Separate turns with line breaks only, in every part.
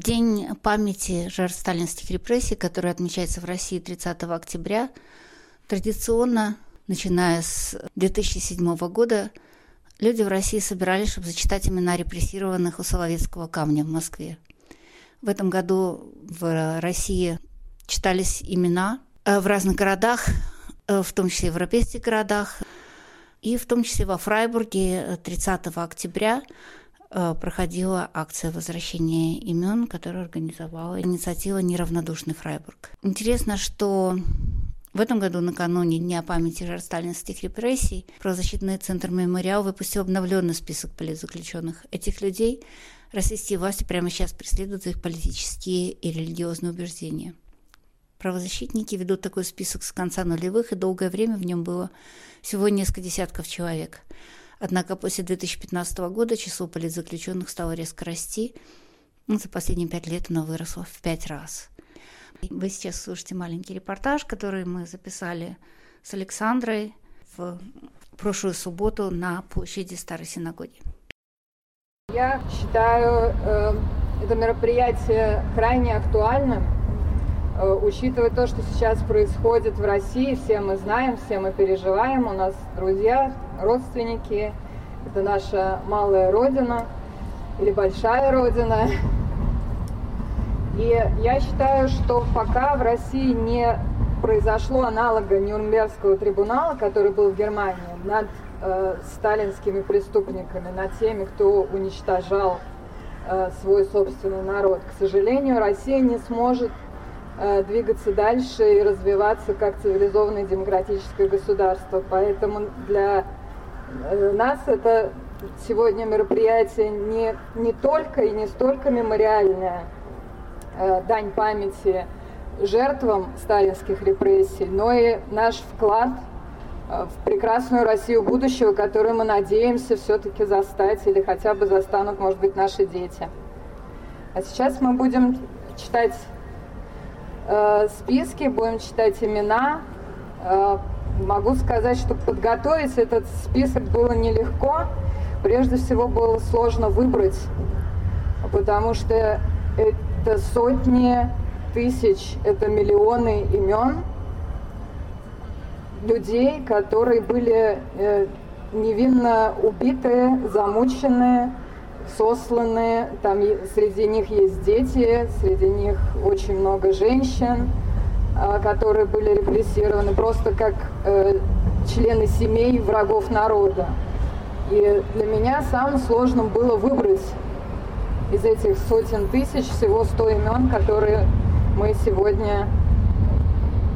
В день памяти жертв сталинских репрессий, который отмечается в России 30 октября, традиционно, начиная с 2007 года, люди в России собирались, чтобы зачитать имена репрессированных у Соловецкого камня в Москве. В этом году в России читались имена э, в разных городах, э, в том числе в европейских городах, и в том числе во Фрайбурге 30 октября Э, проходила акция возвращения имен, которую организовала инициатива «Неравнодушный Фрайбург». Интересно, что в этом году, накануне Дня памяти жертв сталинских репрессий, правозащитный центр «Мемориал» выпустил обновленный список политзаключенных. Этих людей российские власти прямо сейчас преследуют их политические и религиозные убеждения. Правозащитники ведут такой список с конца нулевых, и долгое время в нем было всего несколько десятков человек – Однако после 2015 года число политзаключенных стало резко расти. За последние пять лет оно выросло в пять раз. Вы сейчас слушаете маленький репортаж, который мы записали с Александрой в прошлую субботу на площади Старой Синагоги.
Я считаю э, это мероприятие крайне актуальным, учитывая то, что сейчас происходит в России, все мы знаем, все мы переживаем, у нас друзья родственники, это наша малая родина или большая родина. И я считаю, что пока в России не произошло аналога Нюрнбергского трибунала, который был в Германии, над э, сталинскими преступниками, над теми, кто уничтожал э, свой собственный народ. К сожалению, Россия не сможет э, двигаться дальше и развиваться как цивилизованное демократическое государство. Поэтому для Э, нас это сегодня мероприятие не, не только и не столько мемориальное, э, дань памяти жертвам сталинских репрессий, но и наш вклад э, в прекрасную Россию будущего, которую мы надеемся все-таки застать или хотя бы застанут, может быть, наши дети. А сейчас мы будем читать э, списки, будем читать имена, э, Могу сказать, что подготовить этот список было нелегко. Прежде всего было сложно выбрать, потому что это сотни тысяч, это миллионы имен людей, которые были э, невинно убиты, замучены, сосланы. Там среди них есть дети, среди них очень много женщин. А, которые были репрессированы просто как э, члены семей врагов народа. И для меня самым сложным было выбрать из этих сотен тысяч всего 100 имен, которые мы сегодня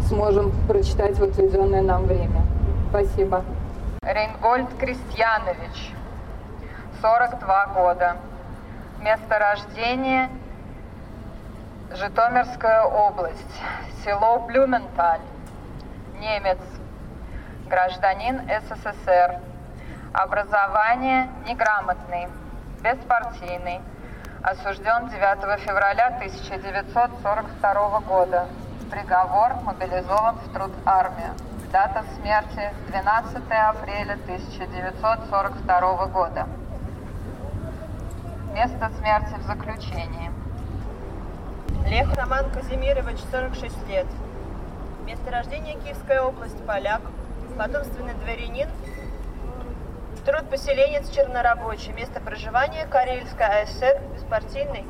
сможем прочитать в отведенное нам время. Спасибо.
Рейнгольд Крестьянович, 42 года. Место рождения – Житомирская область, село Блюменталь, немец, гражданин СССР, образование неграмотный, беспартийный, осужден 9 февраля 1942 года, приговор мобилизован в труд армию. Дата смерти 12 апреля 1942 года. Место смерти в заключении.
Лех Роман Казимирович, 46 лет. Место рождения Киевская область, поляк. Потомственный дворянин. Труд поселенец чернорабочий. Место проживания Карельская АСР, беспартийный.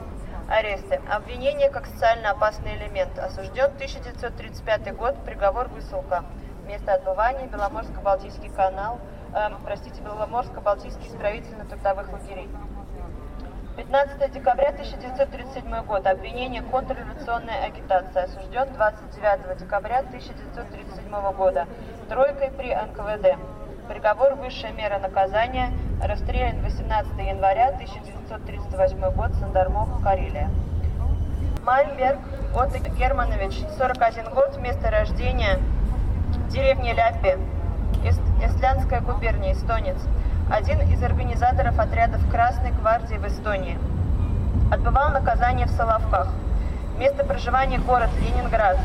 Аресты. Обвинение как социально опасный элемент. Осужден 1935 год. Приговор высылка. Место отбывания Беломорско-Балтийский канал. Э, простите, Беломорско-Балтийский исправительно-трудовых лагерей. 15 декабря 1937 год. Обвинение контрреволюционной агитации. Осужден 29 декабря 1937 года. Тройкой при НКВД. Приговор высшая мера наказания. Расстрелян 18 января 1938 год. Сандармох, Карелия. Мальберг Отто Германович, 41 год, место рождения, деревня Ляпи, Эстлянская губерния, эстонец. Один из организаторов отрядов Красной гвардии в Эстонии. Отбывал наказание в Соловках. Место проживания город Ленинград.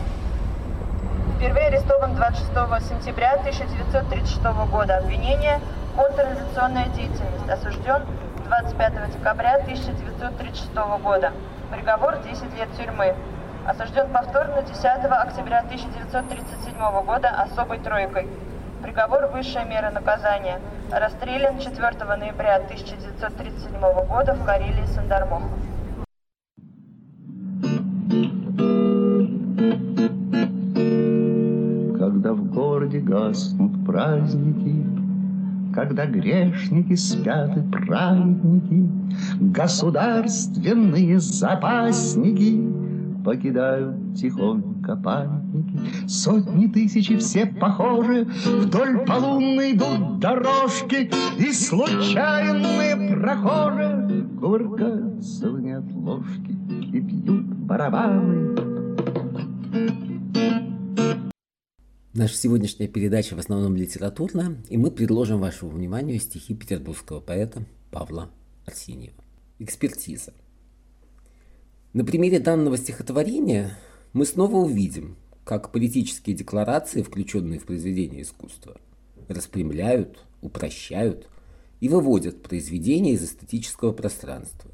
Впервые арестован 26 сентября 1936 года. Обвинение – контрреволюционная деятельность. Осужден 25 декабря 1936 года. Приговор 10 лет тюрьмы. Осужден повторно 10 октября 1937 года особой тройкой. Приговор высшая мера наказания. Расстрелян 4 ноября 1937 года в Карелии Сандармох.
Когда в городе гаснут праздники, когда грешники спят и праведники, Государственные запасники Покидают тихонько памятники. Сотни тысяч все похожи, Вдоль полунной идут дорожки, И случайные прохожие Кувыркаются в неотложки И бьют барабаны
Наша сегодняшняя передача в основном литературная, и мы предложим вашему вниманию стихи петербургского поэта Павла Арсеньева. Экспертиза. На примере данного стихотворения мы снова увидим, как политические декларации, включенные в произведение искусства, распрямляют, упрощают и выводят произведение из эстетического пространства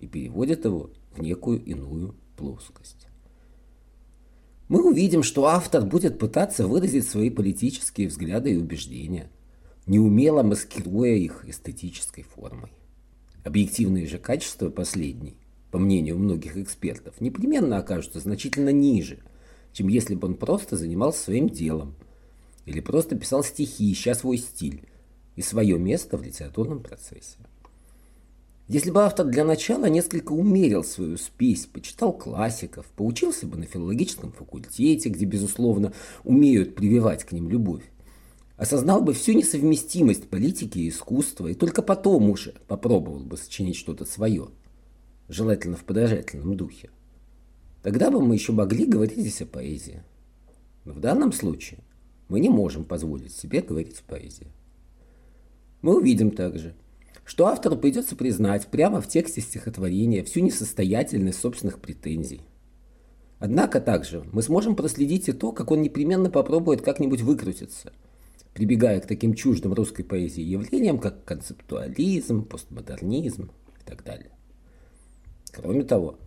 и переводят его в некую иную плоскость мы увидим, что автор будет пытаться выразить свои политические взгляды и убеждения, неумело маскируя их эстетической формой. Объективные же качества последней, по мнению многих экспертов, непременно окажутся значительно ниже, чем если бы он просто занимался своим делом или просто писал стихи, ища свой стиль и свое место в литературном процессе. Если бы автор для начала несколько умерил свою спесь, почитал классиков, поучился бы на филологическом факультете, где, безусловно, умеют прививать к ним любовь, осознал бы всю несовместимость политики и искусства, и только потом уже попробовал бы сочинить что-то свое, желательно в подражательном духе. Тогда бы мы еще могли говорить здесь о поэзии. Но в данном случае мы не можем позволить себе говорить о поэзии. Мы увидим также – что автору придется признать прямо в тексте стихотворения всю несостоятельность собственных претензий. Однако также мы сможем проследить и то, как он непременно попробует как-нибудь выкрутиться, прибегая к таким чуждым русской поэзии явлениям, как концептуализм, постмодернизм и так далее. Кроме того,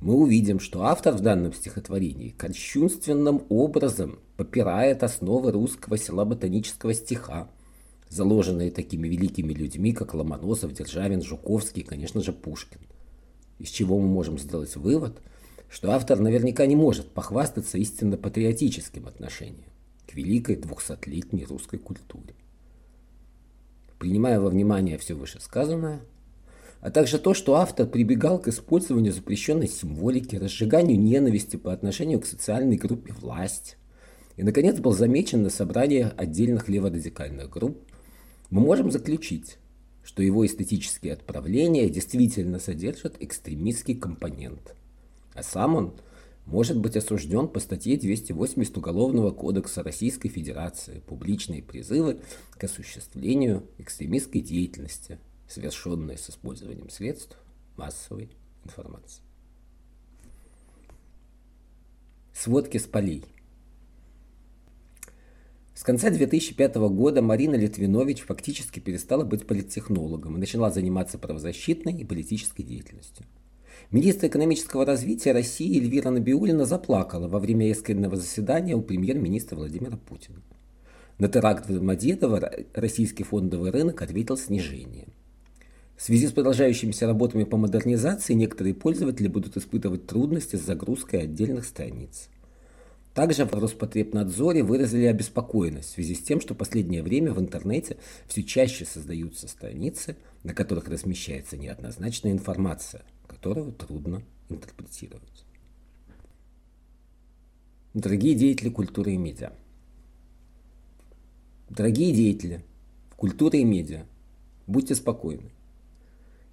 мы увидим, что автор в данном стихотворении кощунственным образом попирает основы русского села ботанического стиха, заложенные такими великими людьми, как Ломоносов, Державин, Жуковский и, конечно же, Пушкин. Из чего мы можем сделать вывод, что автор наверняка не может похвастаться истинно патриотическим отношением к великой двухсотлетней русской культуре. Принимая во внимание все вышесказанное, а также то, что автор прибегал к использованию запрещенной символики, разжиганию ненависти по отношению к социальной группе власть, и, наконец, был замечен на собрании отдельных леворадикальных групп, мы можем заключить, что его эстетические отправления действительно содержат экстремистский компонент, а сам он может быть осужден по статье 280 Уголовного кодекса Российской Федерации «Публичные призывы к осуществлению экстремистской деятельности, совершенные с использованием средств массовой информации». Сводки с полей – с конца 2005 года Марина Литвинович фактически перестала быть политтехнологом и начала заниматься правозащитной и политической деятельностью. Министр экономического развития России Эльвира Набиулина заплакала во время экстренного заседания у премьер-министра Владимира Путина. На теракт в Домодедово российский фондовый рынок ответил снижением. В связи с продолжающимися работами по модернизации некоторые пользователи будут испытывать трудности с загрузкой отдельных страниц. Также в Роспотребнадзоре выразили обеспокоенность в связи с тем, что в последнее время в интернете все чаще создаются страницы, на которых размещается неоднозначная информация, которую трудно интерпретировать. Дорогие деятели культуры и медиа. Дорогие деятели культуры и медиа, будьте спокойны.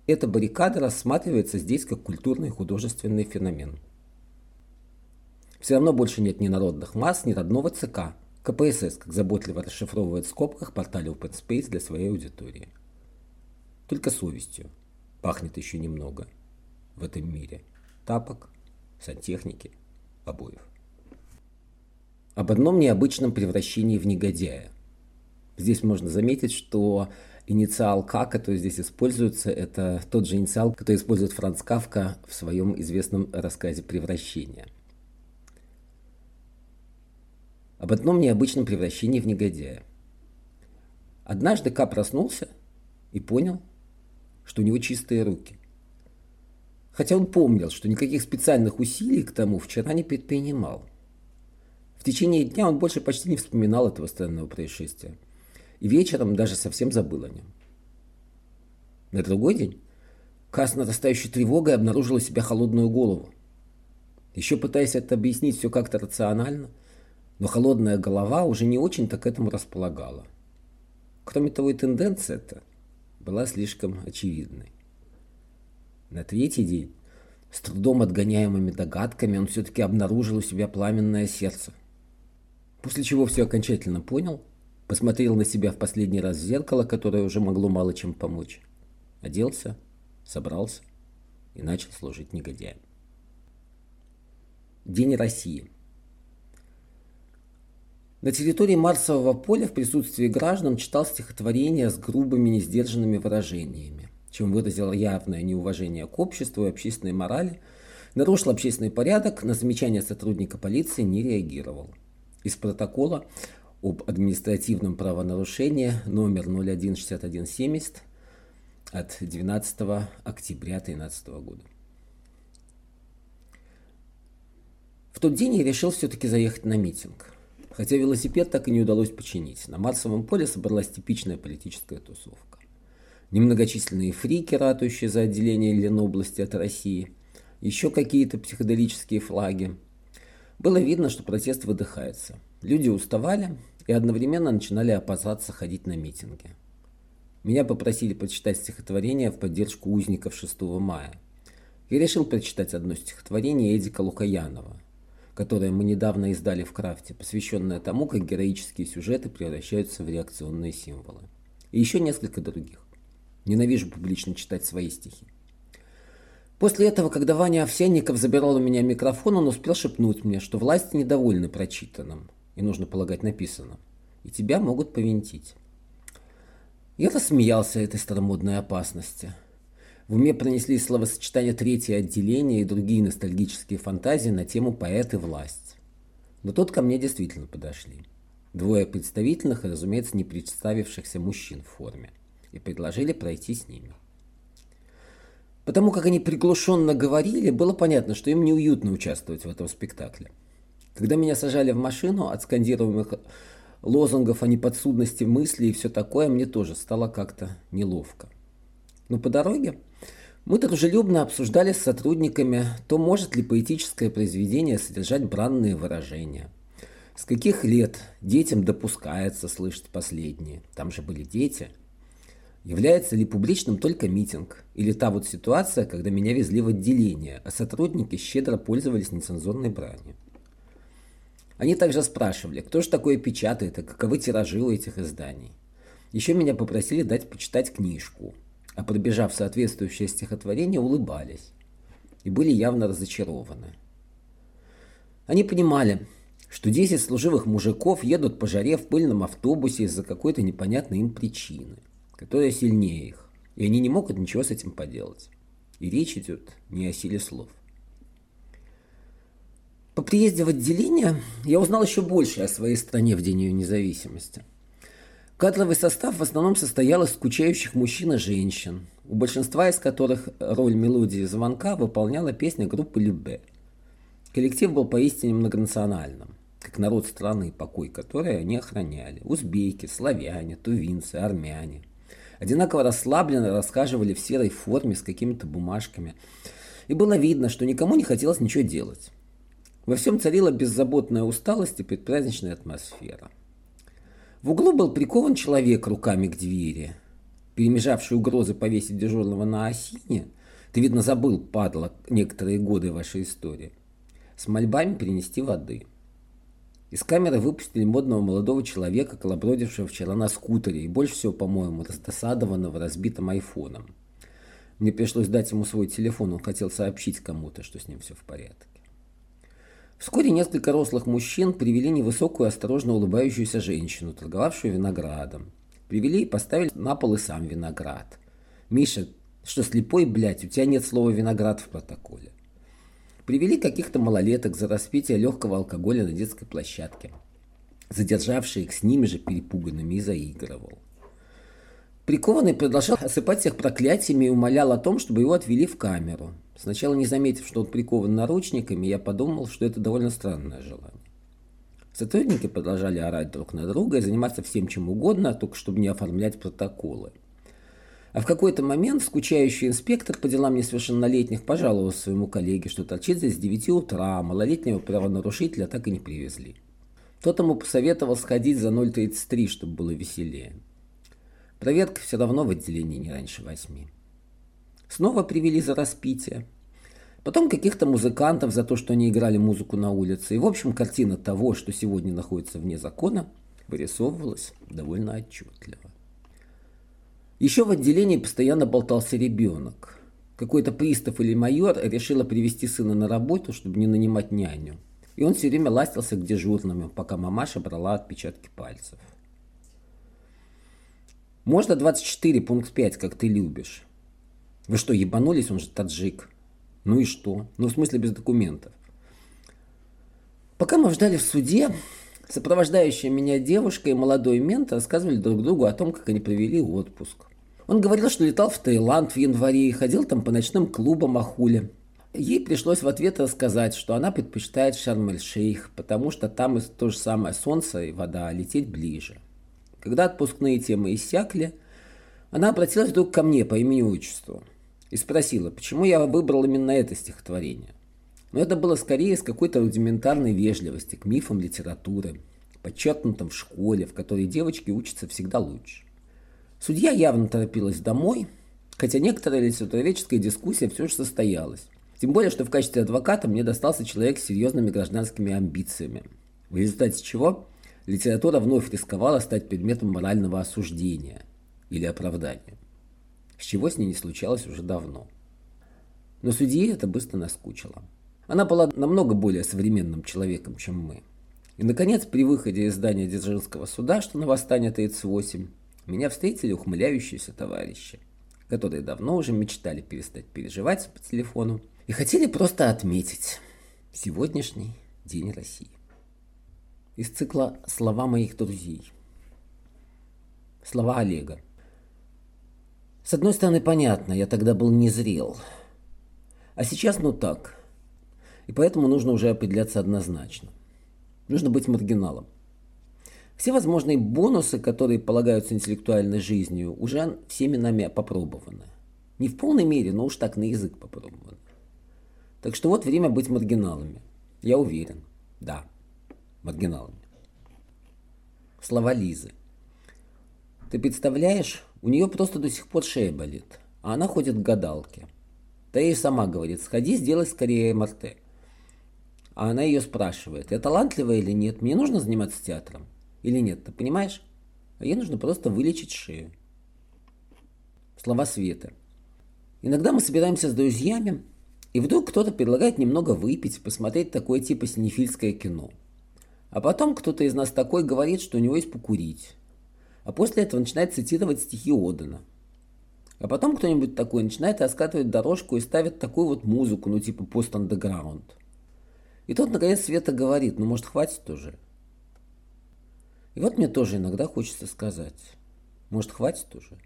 Эта баррикада рассматривается здесь как культурный и художественный феномен – Все равно больше нет ни народных масс, ни родного ЦК. КПСС, как заботливо расшифровывает в скобках портале Open Space для своей аудитории. Только совестью пахнет еще немного в этом мире. Тапок, сантехники, обоев. Об одном необычном превращении в негодяя. Здесь можно заметить, что инициал К, который здесь используется, это тот же инициал, который использует Франц Кавка в своем известном рассказе «Превращение». Об одном необычном превращении в негодяя. Однажды К проснулся и понял, что у него чистые руки. Хотя он помнил, что никаких специальных усилий к тому вчера не предпринимал. В течение дня он больше почти не вспоминал этого странного происшествия – и вечером даже совсем забыл о нем. На другой день Кас нарастающей тревогой обнаружила себя холодную голову. Еще пытаясь это объяснить все как-то рационально, но холодная голова уже не очень-то к этому располагала. Кроме того, и тенденция эта была слишком очевидной. На третий день, с трудом отгоняемыми догадками, он все-таки обнаружил у себя пламенное сердце. После чего все окончательно понял – Посмотрел на себя в последний раз в зеркало, которое уже могло мало чем помочь. Оделся, собрался и начал служить негодяем. День России. На территории Марсового поля в присутствии граждан читал стихотворение с грубыми, несдержанными выражениями, чем выразил явное неуважение к обществу и общественной морали, нарушил общественный порядок, на замечания сотрудника полиции не реагировал. Из протокола об административном правонарушении номер 016170 от 12 октября 2013 года. В тот день я решил все-таки заехать на митинг. Хотя велосипед так и не удалось починить. На Марсовом поле собралась типичная политическая тусовка. Немногочисленные фрики, ратующие за отделение Ленобласти от России, еще какие-то психоделические флаги. Было видно, что протест выдыхается – Люди уставали и одновременно начинали опасаться ходить на митинги. Меня попросили прочитать стихотворение в поддержку узников 6 мая. Я решил прочитать одно стихотворение Эдика Лукаянова, которое мы недавно издали в Крафте, посвященное тому, как героические сюжеты превращаются в реакционные символы. И еще несколько других. Ненавижу публично читать свои стихи. После этого, когда Ваня Овсянников забирал у меня микрофон, он успел шепнуть мне, что власти недовольны прочитанным, и нужно полагать написано, и тебя могут повинтить. Я рассмеялся этой старомодной опасности. В уме пронеслись словосочетания «третье отделение» и другие ностальгические фантазии на тему «поэт и власть». Но тут ко мне действительно подошли. Двое представительных и, разумеется, не представившихся мужчин в форме. И предложили пройти с ними. Потому как они приглушенно говорили, было понятно, что им неуютно участвовать в этом спектакле. Когда меня сажали в машину от скандируемых лозунгов о неподсудности мысли и все такое, мне тоже стало как-то неловко. Но по дороге мы дружелюбно обсуждали с сотрудниками, то может ли поэтическое произведение содержать бранные выражения. С каких лет детям допускается слышать последние? Там же были дети. Является ли публичным только митинг? Или та вот ситуация, когда меня везли в отделение, а сотрудники щедро пользовались нецензурной бранью? Они также спрашивали, кто же такое печатает и каковы тиражи у этих изданий. Еще меня попросили дать почитать книжку, а пробежав соответствующее стихотворение, улыбались и были явно разочарованы. Они понимали, что 10 служивых мужиков едут по жаре в пыльном автобусе из-за какой-то непонятной им причины, которая сильнее их, и они не могут ничего с этим поделать. И речь идет не о силе слов. По приезде в отделение я узнал еще больше о своей стране в День ее независимости. Кадровый состав в основном состоял из скучающих мужчин и женщин, у большинства из которых роль мелодии звонка выполняла песня группы Любе. Коллектив был поистине многонациональным, как народ страны, покой которой они охраняли. Узбеки, славяне, тувинцы, армяне. Одинаково расслабленно рассказывали в серой форме с какими-то бумажками. И было видно, что никому не хотелось ничего делать. Во всем царила беззаботная усталость и предпраздничная атмосфера. В углу был прикован человек руками к двери, перемежавший угрозы повесить дежурного на осине. Ты, видно, забыл, падла, некоторые годы вашей истории. с мольбами принести воды. Из камеры выпустили модного молодого человека, колобродившего вчера на скутере, и больше всего, по-моему, раздосадованного разбитым айфоном. Мне пришлось дать ему свой телефон, он хотел сообщить кому-то, что с ним все в порядке. Вскоре несколько рослых мужчин привели невысокую, осторожно улыбающуюся женщину, торговавшую виноградом. Привели и поставили на пол и сам виноград. «Миша, что, слепой, блядь, у тебя нет слова «виноград» в протоколе?» Привели каких-то малолеток за распитие легкого алкоголя на детской площадке. Задержавший их с ними же перепуганными и заигрывал. Прикованный продолжал осыпать всех проклятиями и умолял о том, чтобы его отвели в камеру. Сначала не заметив, что он прикован наручниками, я подумал, что это довольно странное желание. Сотрудники продолжали орать друг на друга и заниматься всем чем угодно, только чтобы не оформлять протоколы. А в какой-то момент скучающий инспектор по делам несовершеннолетних пожаловался своему коллеге, что торчит здесь с 9 утра, а малолетнего правонарушителя так и не привезли. Тот ему посоветовал сходить за 0.33, чтобы было веселее. Проверка все равно в отделении не раньше восьми. Снова привели за распитие. Потом каких-то музыкантов за то, что они играли музыку на улице. И, в общем, картина того, что сегодня находится вне закона, вырисовывалась довольно отчетливо. Еще в отделении постоянно болтался ребенок. Какой-то пристав или майор решила привести сына на работу, чтобы не нанимать няню. И он все время ластился к дежурным, пока мамаша брала отпечатки пальцев. Можно 24, пункт 5, как ты любишь. Вы что, ебанулись? Он же таджик. Ну и что? Ну, в смысле, без документов. Пока мы ждали в суде, сопровождающая меня девушка и молодой мент рассказывали друг другу о том, как они провели отпуск. Он говорил, что летал в Таиланд в январе и ходил там по ночным клубам Ахуле. Ей пришлось в ответ рассказать, что она предпочитает Шарм-эль-Шейх, потому что там то же самое солнце и вода, а лететь ближе. Когда отпускные темы иссякли, она обратилась вдруг ко мне по имени-отчеству – и спросила, почему я выбрал именно это стихотворение. Но это было скорее из какой-то рудиментарной вежливости к мифам литературы, подчеркнутым в школе, в которой девочки учатся всегда лучше. Судья явно торопилась домой, хотя некоторая литературоведческая дискуссия все же состоялась. Тем более, что в качестве адвоката мне достался человек с серьезными гражданскими амбициями, в результате чего литература вновь рисковала стать предметом морального осуждения или оправдания с чего с ней не случалось уже давно. Но судье это быстро наскучило. Она была намного более современным человеком, чем мы. И, наконец, при выходе из здания Дзержинского суда, что на восстание 38, меня встретили ухмыляющиеся товарищи, которые давно уже мечтали перестать переживать по телефону и хотели просто отметить сегодняшний День России. Из цикла «Слова моих друзей». Слова Олега. С одной стороны, понятно, я тогда был незрел. А сейчас, ну так. И поэтому нужно уже определяться однозначно. Нужно быть маргиналом. Все возможные бонусы, которые полагаются интеллектуальной жизнью, уже всеми нами попробованы. Не в полной мере, но уж так на язык попробованы. Так что вот время быть маргиналами. Я уверен. Да, маргиналами. Слова Лизы. Ты представляешь, у нее просто до сих пор шея болит, а она ходит к гадалке. Та ей сама говорит, сходи, сделай скорее МРТ. А она ее спрашивает, я талантливая или нет, мне нужно заниматься театром или нет, ты понимаешь? А ей нужно просто вылечить шею. Слова Света. Иногда мы собираемся с друзьями, и вдруг кто-то предлагает немного выпить, посмотреть такое типа синефильское кино. А потом кто-то из нас такой говорит, что у него есть покурить. А после этого начинает цитировать стихи Одена. А потом кто-нибудь такой начинает раскатывать дорожку и ставит такую вот музыку, ну типа пост-андеграунд. И тут, наконец, Света говорит, ну может хватит уже? И вот мне тоже иногда хочется сказать, может хватит уже?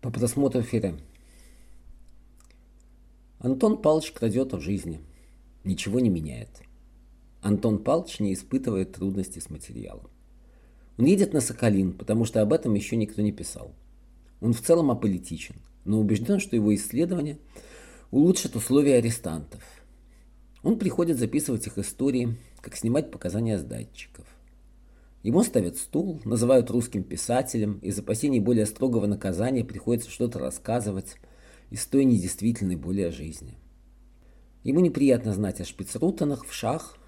По просмотру эфира. Антон Павлович крадет в жизни. Ничего не меняет. Антон Палч не испытывает трудностей с материалом. Он едет на Соколин, потому что об этом еще никто не писал. Он в целом аполитичен, но убежден, что его исследования улучшат условия арестантов. Он приходит записывать их истории, как снимать показания с датчиков. Ему ставят стул, называют русским писателем, из опасений более строгого наказания приходится что-то рассказывать из той недействительной боли о жизни. Ему неприятно знать о шпицрутанах, в шах,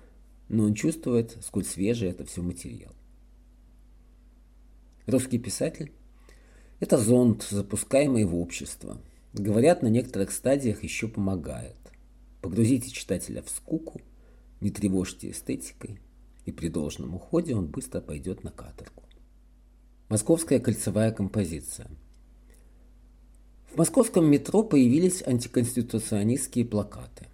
но он чувствует, сколь свежий это все материал. Русский писатель – это зонд, запускаемый в общество. Говорят, на некоторых стадиях еще помогает. Погрузите читателя в скуку, не тревожьте эстетикой, и при должном уходе он быстро пойдет на каторгу. Московская кольцевая композиция. В московском метро появились антиконституционистские плакаты.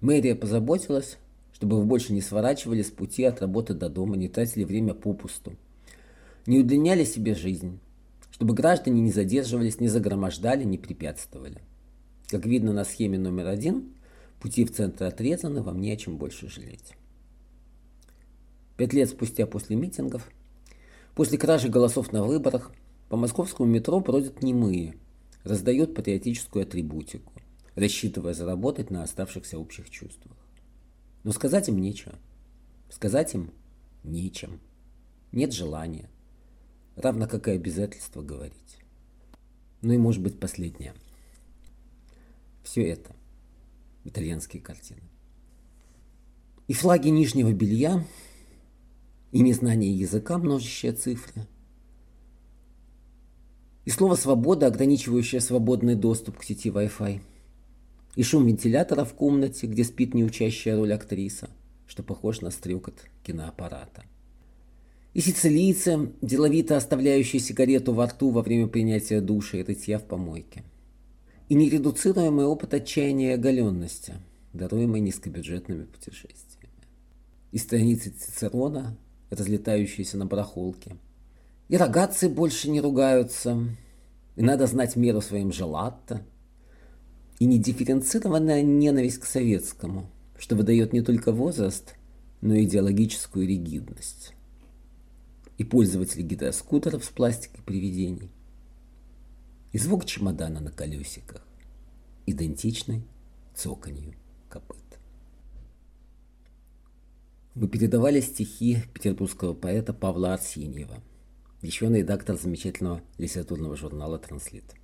Мэрия позаботилась, чтобы вы больше не сворачивали с пути от работы до дома, не тратили время попусту, не удлиняли себе жизнь, чтобы граждане не задерживались, не загромождали, не препятствовали. Как видно на схеме номер один, пути в центр отрезаны, вам не о чем больше жалеть. Пять лет спустя после митингов, после кражи голосов на выборах, по московскому метро бродят немые, раздают патриотическую атрибутику – рассчитывая заработать на оставшихся общих чувствах. Но сказать им нечего. Сказать им нечем. Нет желания. Равно как и обязательства говорить. Ну и может быть последнее. Все это итальянские картины. И флаги нижнего белья, и незнание языка, множащие цифры, и слово «свобода», ограничивающее свободный доступ к сети Wi-Fi – и шум вентилятора в комнате, где спит неучащая роль актриса, что похож на стрекот киноаппарата. И сицилийцы, деловито оставляющие сигарету во рту во время принятия душа и рытья в помойке. И нередуцируемый опыт отчаяния и оголенности, даруемый низкобюджетными путешествиями. И страницы Цицерона, разлетающиеся на барахолке. И рогатцы больше не ругаются, и надо знать меру своим желатто – и недифференцированная ненависть к советскому, что выдает не только возраст, но и идеологическую ригидность. И пользователи гидроскутеров с пластикой привидений. И звук чемодана на колесиках, идентичный цоканью копыт. Мы передавали стихи петербургского поэта Павла Арсеньева, еще редактор замечательного литературного журнала «Транслит».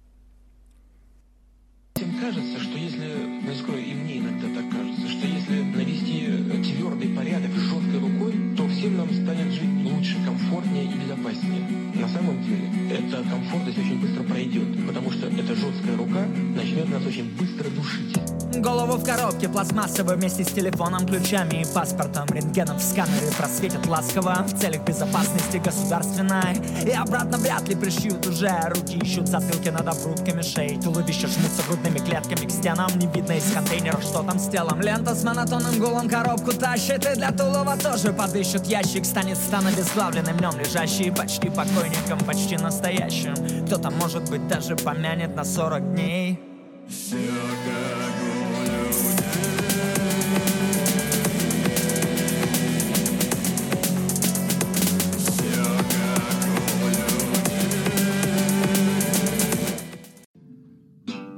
Всем кажется, что если, ну, скажу, и мне иногда так кажется, что если навести твердый порядок жесткой рукой, то всем нам станет жить лучше, комфортнее и безопаснее. На самом деле, эта комфортность очень быстро пройдет, потому что эта жесткая рука начнет нас очень быстро душить.
Голову в коробке пластмассовой вместе с телефоном, ключами и паспортом. Рентгеном в сканере просветят ласково В целях безопасности государственной. И обратно вряд ли пришьют уже. Руки ищут затылки над обрубками шеи. Туловища жмутся грудными клетками к стенам. Не видно из контейнеров, что там с телом. Лента с монотонным гулом коробку тащит И для Тулова тоже подыщут ящик. Станет стан обезглавленным днем лежащий Почти покойником, почти настоящим. Кто-то, может быть, даже помянет на 40 дней. Все